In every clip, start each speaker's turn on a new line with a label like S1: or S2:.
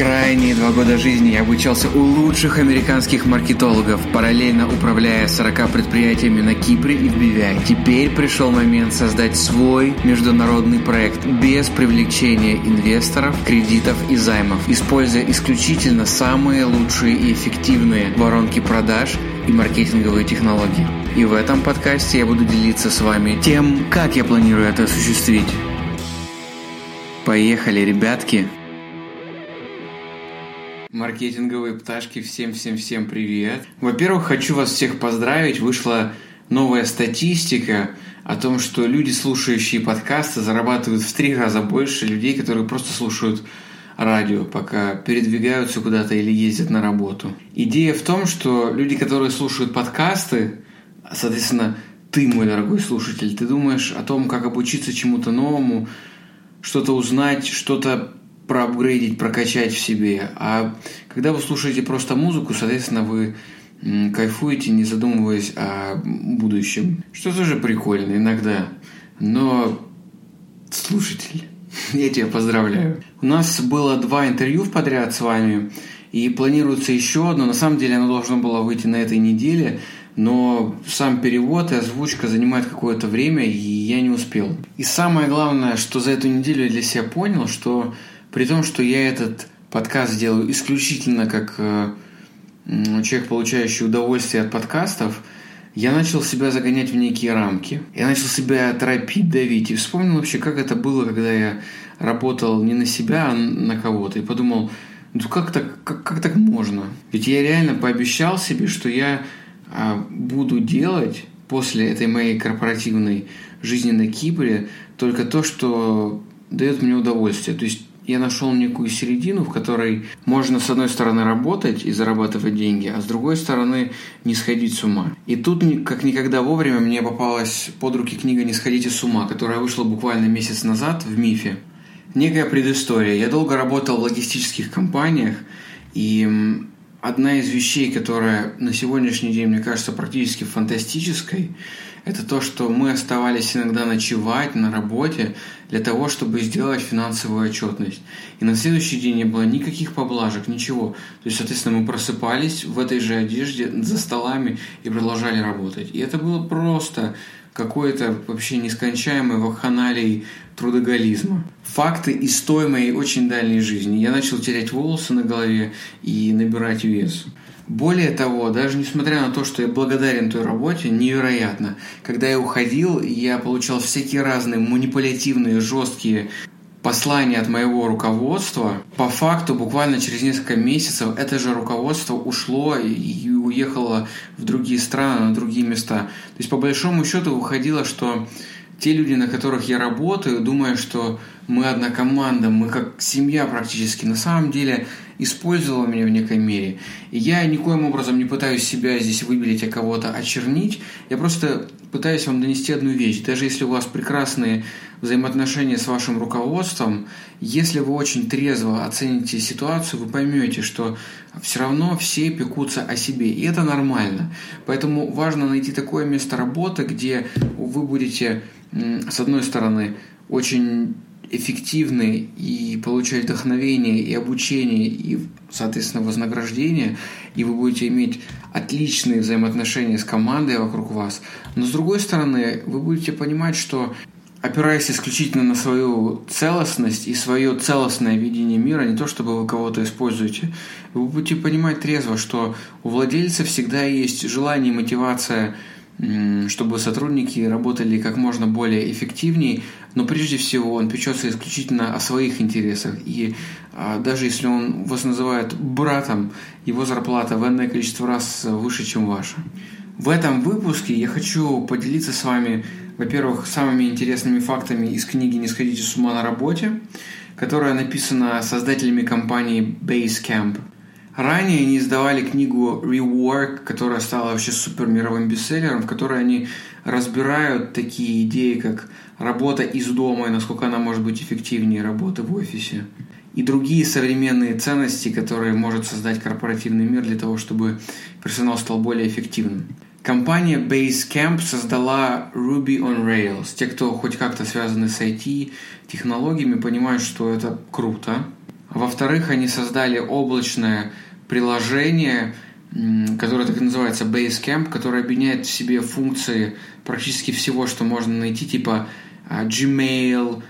S1: Крайние два года жизни я обучался у лучших американских маркетологов, параллельно управляя 40 предприятиями на Кипре и в BVI. Теперь пришел момент создать свой международный проект без привлечения инвесторов, кредитов и займов, используя исключительно самые лучшие и эффективные воронки продаж и маркетинговые технологии. И в этом подкасте я буду делиться с вами тем, как я планирую это осуществить. Поехали, ребятки! Маркетинговые пташки, всем-всем-всем привет! Во-первых, хочу вас всех поздравить. Вышла новая статистика о том, что люди, слушающие подкасты, зарабатывают в три раза больше людей, которые просто слушают радио, пока передвигаются куда-то или ездят на работу. Идея в том, что люди, которые слушают подкасты, соответственно, ты, мой дорогой слушатель, ты думаешь о том, как обучиться чему-то новому, что-то узнать, что-то проапгрейдить, прокачать в себе. А когда вы слушаете просто музыку, соответственно, вы кайфуете, не задумываясь о будущем. Что тоже прикольно иногда. Но слушатель, я тебя поздравляю. У нас было два интервью подряд с вами, и планируется еще одно. На самом деле оно должно было выйти на этой неделе – но сам перевод и озвучка занимает какое-то время, и я не успел. И самое главное, что за эту неделю я для себя понял, что при том, что я этот подкаст делаю исключительно как э, человек, получающий удовольствие от подкастов, я начал себя загонять в некие рамки. Я начал себя торопить, давить. И вспомнил вообще, как это было, когда я работал не на себя, а на кого-то. И подумал, ну как так, как, как так можно? Ведь я реально пообещал себе, что я а, буду делать после этой моей корпоративной жизни на Кипре только то, что дает мне удовольствие. То есть я нашел некую середину, в которой можно с одной стороны работать и зарабатывать деньги, а с другой стороны не сходить с ума. И тут как никогда вовремя мне попалась под руки книга «Не сходите с ума», которая вышла буквально месяц назад в МИФе. Некая предыстория. Я долго работал в логистических компаниях, и одна из вещей, которая на сегодняшний день, мне кажется, практически фантастической, это то, что мы оставались иногда ночевать на работе для того, чтобы сделать финансовую отчетность. И на следующий день не было никаких поблажек, ничего. То есть, соответственно, мы просыпались в этой же одежде за столами и продолжали работать. И это было просто какой-то вообще нескончаемой вакханалией трудоголизма. Факты из той моей очень дальней жизни. Я начал терять волосы на голове и набирать вес. Более того, даже несмотря на то, что я благодарен той работе, невероятно, когда я уходил, я получал всякие разные манипулятивные, жесткие послание от моего руководства, по факту буквально через несколько месяцев это же руководство ушло и уехало в другие страны, на другие места. То есть по большому счету выходило, что те люди, на которых я работаю, думая, что мы одна команда, мы как семья практически, на самом деле использовала меня в некой мере. И я никоим образом не пытаюсь себя здесь выбелить, а кого-то очернить. Я просто пытаюсь вам донести одну вещь. Даже если у вас прекрасные взаимоотношения с вашим руководством, если вы очень трезво оцените ситуацию, вы поймете, что все равно все пекутся о себе, и это нормально. Поэтому важно найти такое место работы, где вы будете, с одной стороны, очень эффективны и получать вдохновение и обучение и, соответственно, вознаграждение, и вы будете иметь отличные взаимоотношения с командой вокруг вас. Но с другой стороны, вы будете понимать, что опираясь исключительно на свою целостность и свое целостное видение мира, не то чтобы вы кого-то используете, вы будете понимать трезво, что у владельца всегда есть желание и мотивация чтобы сотрудники работали как можно более эффективнее, но прежде всего он печется исключительно о своих интересах. И а, даже если он вас называет братом, его зарплата в энное количество раз выше, чем ваша. В этом выпуске я хочу поделиться с вами, во-первых, самыми интересными фактами из книги «Не сходите с ума на работе», которая написана создателями компании Basecamp – Ранее они издавали книгу Rework, которая стала вообще супер мировым бестселлером, в которой они разбирают такие идеи, как работа из дома и насколько она может быть эффективнее работы в офисе. И другие современные ценности, которые может создать корпоративный мир для того, чтобы персонал стал более эффективным. Компания Basecamp создала Ruby on Rails. Те, кто хоть как-то связаны с IT, технологиями, понимают, что это круто. Во-вторых, они создали облачное приложение, которое так и называется Basecamp, которое объединяет в себе функции практически всего, что можно найти, типа а, Gmail,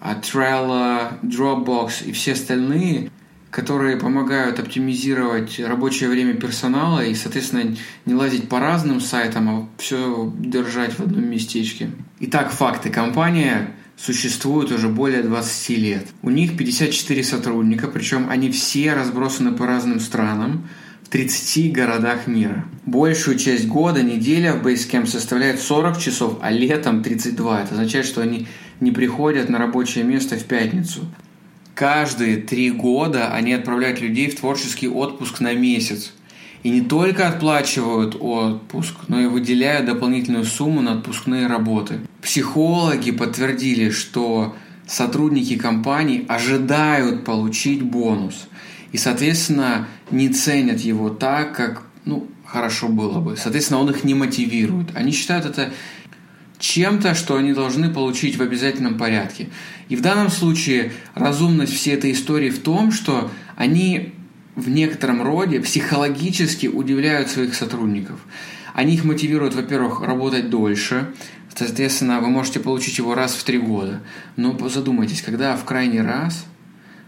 S1: а, Trello, Dropbox и все остальные, которые помогают оптимизировать рабочее время персонала и, соответственно, не лазить по разным сайтам, а все держать в одном местечке. Итак, факты. Компания существует уже более 20 лет. У них 54 сотрудника, причем они все разбросаны по разным странам в 30 городах мира. Большую часть года неделя в Basecamp составляет 40 часов, а летом 32. Это означает, что они не приходят на рабочее место в пятницу. Каждые три года они отправляют людей в творческий отпуск на месяц. И не только отплачивают отпуск, но и выделяют дополнительную сумму на отпускные работы. Психологи подтвердили, что сотрудники компаний ожидают получить бонус. И, соответственно, не ценят его так, как ну, хорошо было бы. Соответственно, он их не мотивирует. Они считают это чем-то, что они должны получить в обязательном порядке. И в данном случае разумность всей этой истории в том, что они в некотором роде психологически удивляют своих сотрудников. Они их мотивируют, во-первых, работать дольше, соответственно, вы можете получить его раз в три года. Но задумайтесь, когда в крайний раз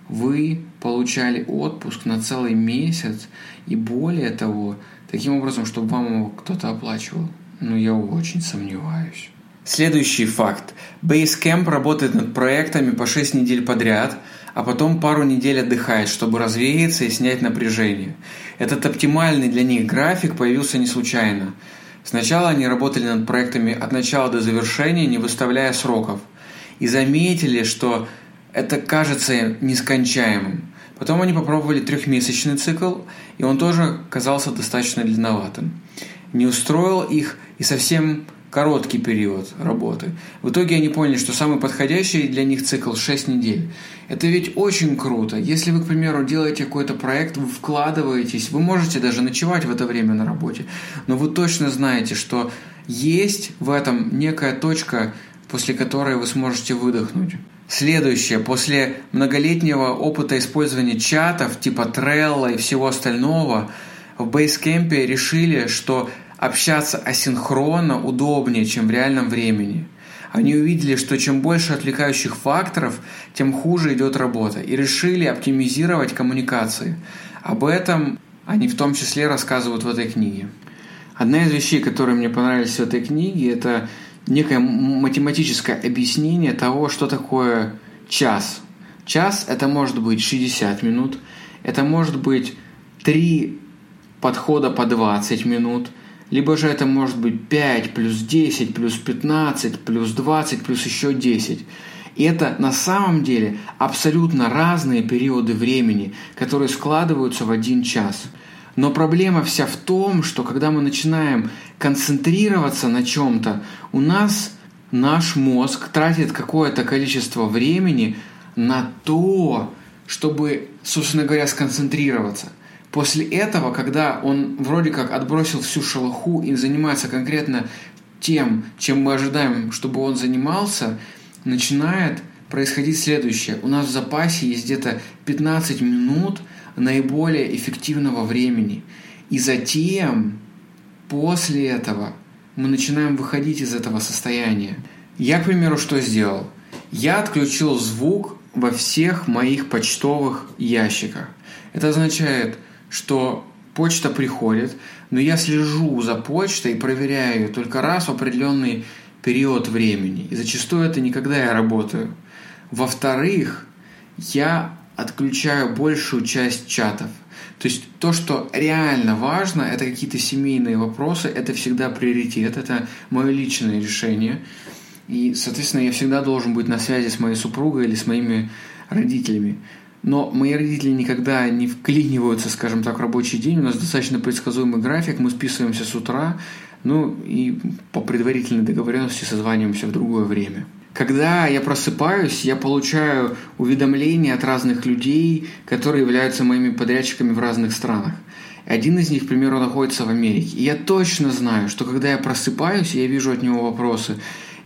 S1: вы получали отпуск на целый месяц и более того, таким образом, чтобы вам его кто-то оплачивал. Ну, я очень сомневаюсь. Следующий факт. Basecamp работает над проектами по 6 недель подряд, а потом пару недель отдыхает, чтобы развеяться и снять напряжение. Этот оптимальный для них график появился не случайно. Сначала они работали над проектами от начала до завершения, не выставляя сроков. И заметили, что это кажется нескончаемым. Потом они попробовали трехмесячный цикл, и он тоже казался достаточно длинноватым. Не устроил их и совсем короткий период работы. В итоге они поняли, что самый подходящий для них цикл 6 недель. Это ведь очень круто. Если вы, к примеру, делаете какой-то проект, вы вкладываетесь, вы можете даже ночевать в это время на работе, но вы точно знаете, что есть в этом некая точка, после которой вы сможете выдохнуть. Следующее. После многолетнего опыта использования чатов типа Trello и всего остального, в Basecamp решили, что общаться асинхронно удобнее, чем в реальном времени. Они увидели, что чем больше отвлекающих факторов, тем хуже идет работа, и решили оптимизировать коммуникации. Об этом они в том числе рассказывают в этой книге. Одна из вещей, которые мне понравились в этой книге, это некое математическое объяснение того, что такое час. Час – это может быть 60 минут, это может быть 3 подхода по 20 минут, либо же это может быть 5 плюс 10 плюс 15 плюс 20 плюс еще 10. И это на самом деле абсолютно разные периоды времени, которые складываются в один час. Но проблема вся в том, что когда мы начинаем концентрироваться на чем-то, у нас наш мозг тратит какое-то количество времени на то, чтобы, собственно говоря, сконцентрироваться. После этого, когда он вроде как отбросил всю шелуху и занимается конкретно тем, чем мы ожидаем, чтобы он занимался, начинает происходить следующее. У нас в запасе есть где-то 15 минут наиболее эффективного времени. И затем, после этого, мы начинаем выходить из этого состояния. Я, к примеру, что сделал? Я отключил звук во всех моих почтовых ящиках. Это означает, что почта приходит, но я слежу за почтой и проверяю ее только раз в определенный период времени. И зачастую это не когда я работаю. Во-вторых, я отключаю большую часть чатов. То есть то, что реально важно, это какие-то семейные вопросы, это всегда приоритет, это мое личное решение. И, соответственно, я всегда должен быть на связи с моей супругой или с моими родителями. Но мои родители никогда не вклиниваются, скажем так, в рабочий день. У нас достаточно предсказуемый график, мы списываемся с утра, ну и по предварительной договоренности созваниваемся в другое время. Когда я просыпаюсь, я получаю уведомления от разных людей, которые являются моими подрядчиками в разных странах. Один из них, к примеру, находится в Америке. И я точно знаю, что когда я просыпаюсь, я вижу от него вопросы,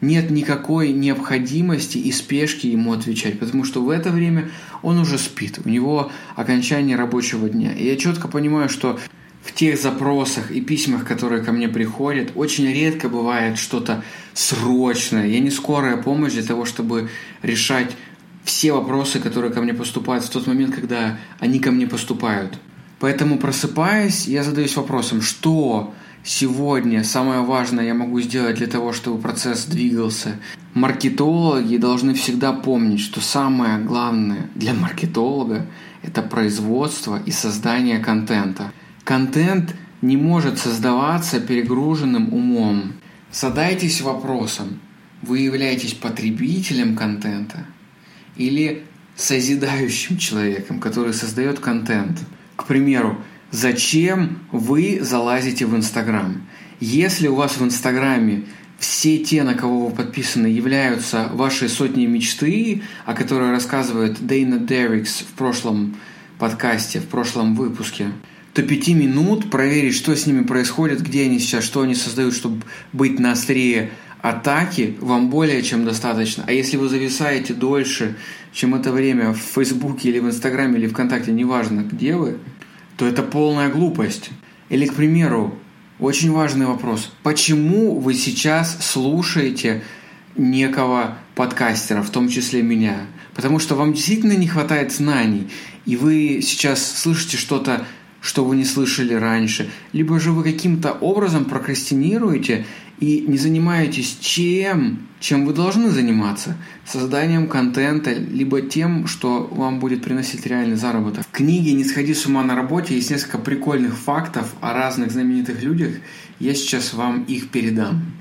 S1: нет никакой необходимости и спешки ему отвечать, потому что в это время он уже спит, у него окончание рабочего дня. И я четко понимаю, что в тех запросах и письмах, которые ко мне приходят, очень редко бывает что-то срочное. Я не скорая помощь для того, чтобы решать все вопросы, которые ко мне поступают в тот момент, когда они ко мне поступают. Поэтому просыпаясь, я задаюсь вопросом, что сегодня самое важное я могу сделать для того, чтобы процесс двигался. Маркетологи должны всегда помнить, что самое главное для маркетолога – это производство и создание контента. Контент не может создаваться перегруженным умом. Задайтесь вопросом, вы являетесь потребителем контента или созидающим человеком, который создает контент – к примеру, зачем вы залазите в Инстаграм? Если у вас в Инстаграме все те, на кого вы подписаны, являются вашей сотней мечты, о которой рассказывает Дейна Деррикс в прошлом подкасте, в прошлом выпуске, то пяти минут проверить, что с ними происходит, где они сейчас, что они создают, чтобы быть на острие атаки, вам более чем достаточно. А если вы зависаете дольше, чем это время в Фейсбуке или в Инстаграме или ВКонтакте, неважно где вы, то это полная глупость. Или, к примеру, очень важный вопрос. Почему вы сейчас слушаете некого подкастера, в том числе меня? Потому что вам действительно не хватает знаний, и вы сейчас слышите что-то, что вы не слышали раньше, либо же вы каким-то образом прокрастинируете и не занимаетесь чем, чем вы должны заниматься, созданием контента, либо тем, что вам будет приносить реальный заработок. В книге «Не сходи с ума на работе» есть несколько прикольных фактов о разных знаменитых людях. Я сейчас вам их передам.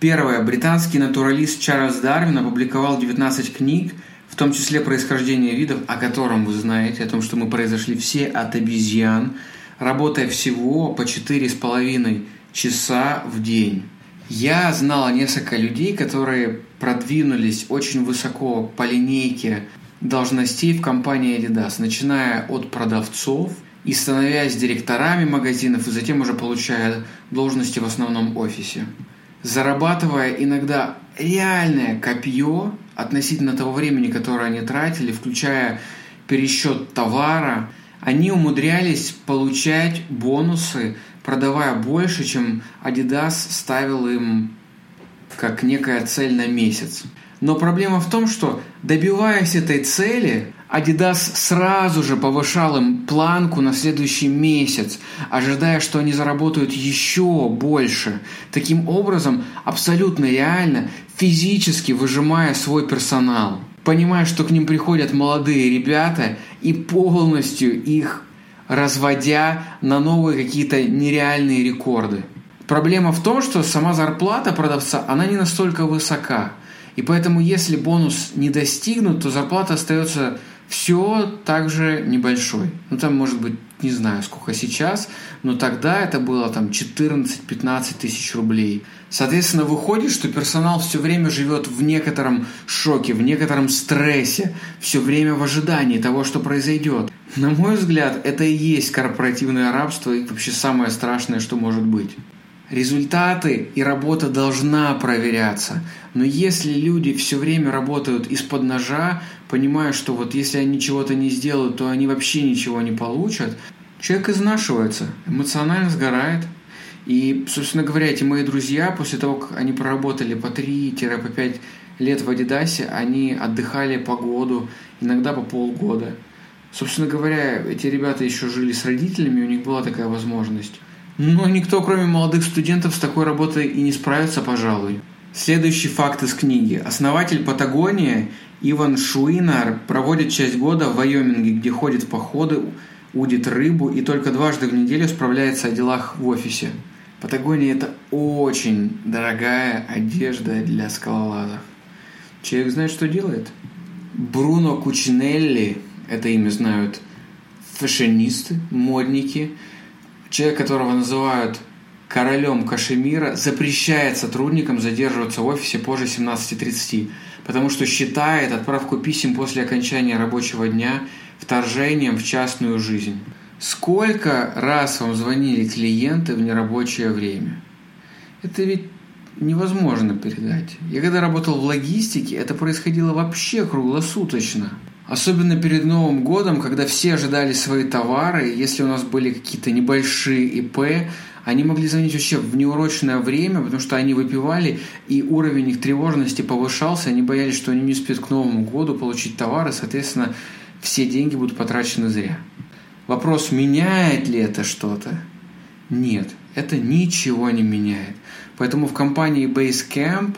S1: Первое. Британский натуралист Чарльз Дарвин опубликовал 19 книг, в том числе «Происхождение видов», о котором вы знаете, о том, что мы произошли все от обезьян, работая всего по 4,5 часа в день. Я знала несколько людей, которые продвинулись очень высоко по линейке должностей в компании Adidas, начиная от продавцов и становясь директорами магазинов, и затем уже получая должности в основном офисе. Зарабатывая иногда реальное копье относительно того времени, которое они тратили, включая пересчет товара, они умудрялись получать бонусы продавая больше, чем Adidas ставил им как некая цель на месяц. Но проблема в том, что добиваясь этой цели, Adidas сразу же повышал им планку на следующий месяц, ожидая, что они заработают еще больше. Таким образом, абсолютно реально, физически выжимая свой персонал. Понимая, что к ним приходят молодые ребята и полностью их разводя на новые какие-то нереальные рекорды. Проблема в том, что сама зарплата продавца, она не настолько высока. И поэтому, если бонус не достигнут, то зарплата остается все также небольшой. Ну, там может быть, не знаю, сколько сейчас, но тогда это было там 14-15 тысяч рублей. Соответственно, выходит, что персонал все время живет в некотором шоке, в некотором стрессе, все время в ожидании того, что произойдет. На мой взгляд, это и есть корпоративное рабство и вообще самое страшное, что может быть. Результаты и работа должна проверяться. Но если люди все время работают из-под ножа, понимая, что вот если они чего-то не сделают, то они вообще ничего не получат, человек изнашивается, эмоционально сгорает. И, собственно говоря, эти мои друзья, после того, как они проработали по 3-5 лет в Адидасе, они отдыхали по году, иногда по полгода. Собственно говоря, эти ребята еще жили с родителями, у них была такая возможность. Но никто, кроме молодых студентов, с такой работой и не справится, пожалуй. Следующий факт из книги. Основатель Патагонии Иван Шуинар проводит часть года в Вайоминге, где ходит в походы, удит рыбу и только дважды в неделю справляется о делах в офисе. Патагония – это очень дорогая одежда для скалолазов. Человек знает, что делает. Бруно Кучинелли, это имя знают фэшенисты, модники – человек, которого называют королем Кашемира, запрещает сотрудникам задерживаться в офисе позже 17.30, потому что считает отправку писем после окончания рабочего дня вторжением в частную жизнь. Сколько раз вам звонили клиенты в нерабочее время? Это ведь невозможно передать. Я когда работал в логистике, это происходило вообще круглосуточно. Особенно перед Новым годом, когда все ожидали свои товары, если у нас были какие-то небольшие ИП, они могли звонить вообще в неурочное время, потому что они выпивали, и уровень их тревожности повышался, они боялись, что они не успеют к Новому году получить товары, соответственно, все деньги будут потрачены зря. Вопрос, меняет ли это что-то? Нет, это ничего не меняет. Поэтому в компании Basecamp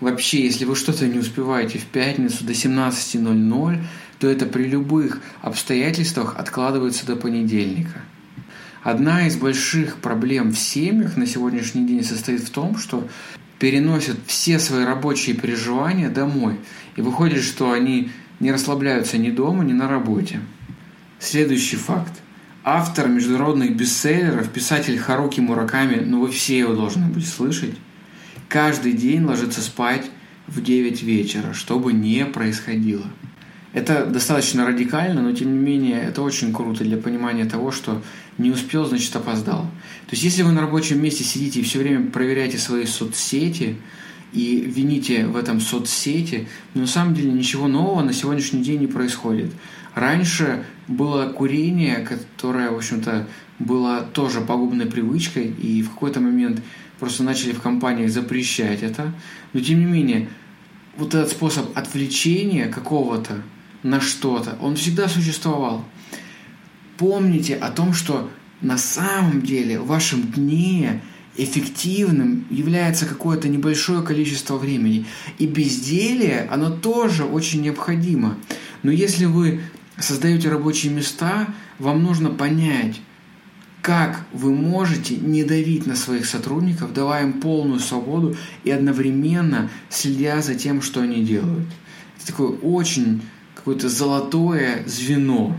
S1: вообще, если вы что-то не успеваете в пятницу до 17.00, то это при любых обстоятельствах откладывается до понедельника. Одна из больших проблем в семьях на сегодняшний день состоит в том, что переносят все свои рабочие переживания домой. И выходит, что они не расслабляются ни дома, ни на работе. Следующий факт. Автор международных бестселлеров, писатель Харуки Мураками, ну вы все его должны быть слышать, каждый день ложится спать в 9 вечера, что бы ни происходило – это достаточно радикально, но тем не менее это очень круто для понимания того, что не успел, значит опоздал. То есть если вы на рабочем месте сидите и все время проверяете свои соцсети и вините в этом соцсети, но на самом деле ничего нового на сегодняшний день не происходит. Раньше было курение, которое, в общем-то, было тоже пагубной привычкой, и в какой-то момент просто начали в компаниях запрещать это. Но тем не менее, вот этот способ отвлечения какого-то на что-то. Он всегда существовал. Помните о том, что на самом деле в вашем дне эффективным является какое-то небольшое количество времени. И безделие, оно тоже очень необходимо. Но если вы создаете рабочие места, вам нужно понять, как вы можете не давить на своих сотрудников, давая им полную свободу и одновременно следя за тем, что они делают. Это такой очень какое-то золотое звено.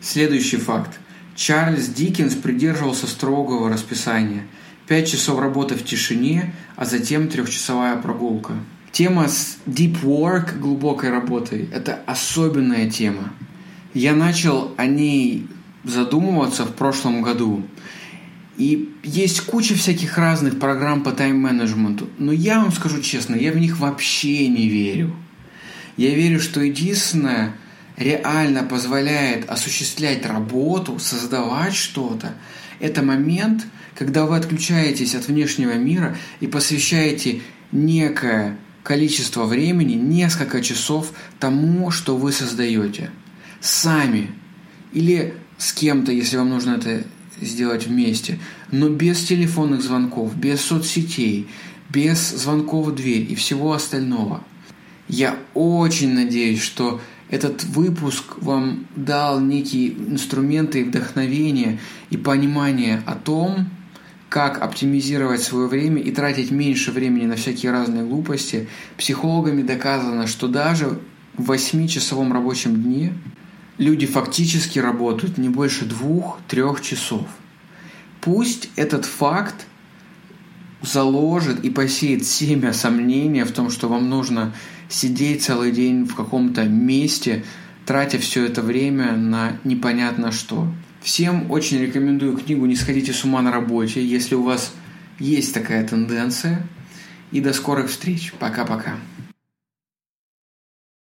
S1: Следующий факт. Чарльз Диккенс придерживался строгого расписания. Пять часов работы в тишине, а затем трехчасовая прогулка. Тема с deep work, глубокой работой, это особенная тема. Я начал о ней задумываться в прошлом году. И есть куча всяких разных программ по тайм-менеджменту. Но я вам скажу честно, я в них вообще не верю. Я верю, что единственное реально позволяет осуществлять работу, создавать что-то, это момент, когда вы отключаетесь от внешнего мира и посвящаете некое количество времени, несколько часов тому, что вы создаете. Сами. Или с кем-то, если вам нужно это сделать вместе. Но без телефонных звонков, без соцсетей, без звонков в дверь и всего остального – я очень надеюсь, что этот выпуск вам дал некие инструменты и вдохновение и понимание о том, как оптимизировать свое время и тратить меньше времени на всякие разные глупости. Психологами доказано, что даже в 8-часовом рабочем дне люди фактически работают не больше двух-трех часов. Пусть этот факт заложит и посеет семя сомнения в том, что вам нужно сидеть целый день в каком-то месте, тратя все это время на непонятно что. Всем очень рекомендую книгу «Не сходите с ума на работе», если у вас есть такая тенденция. И до скорых встреч. Пока-пока.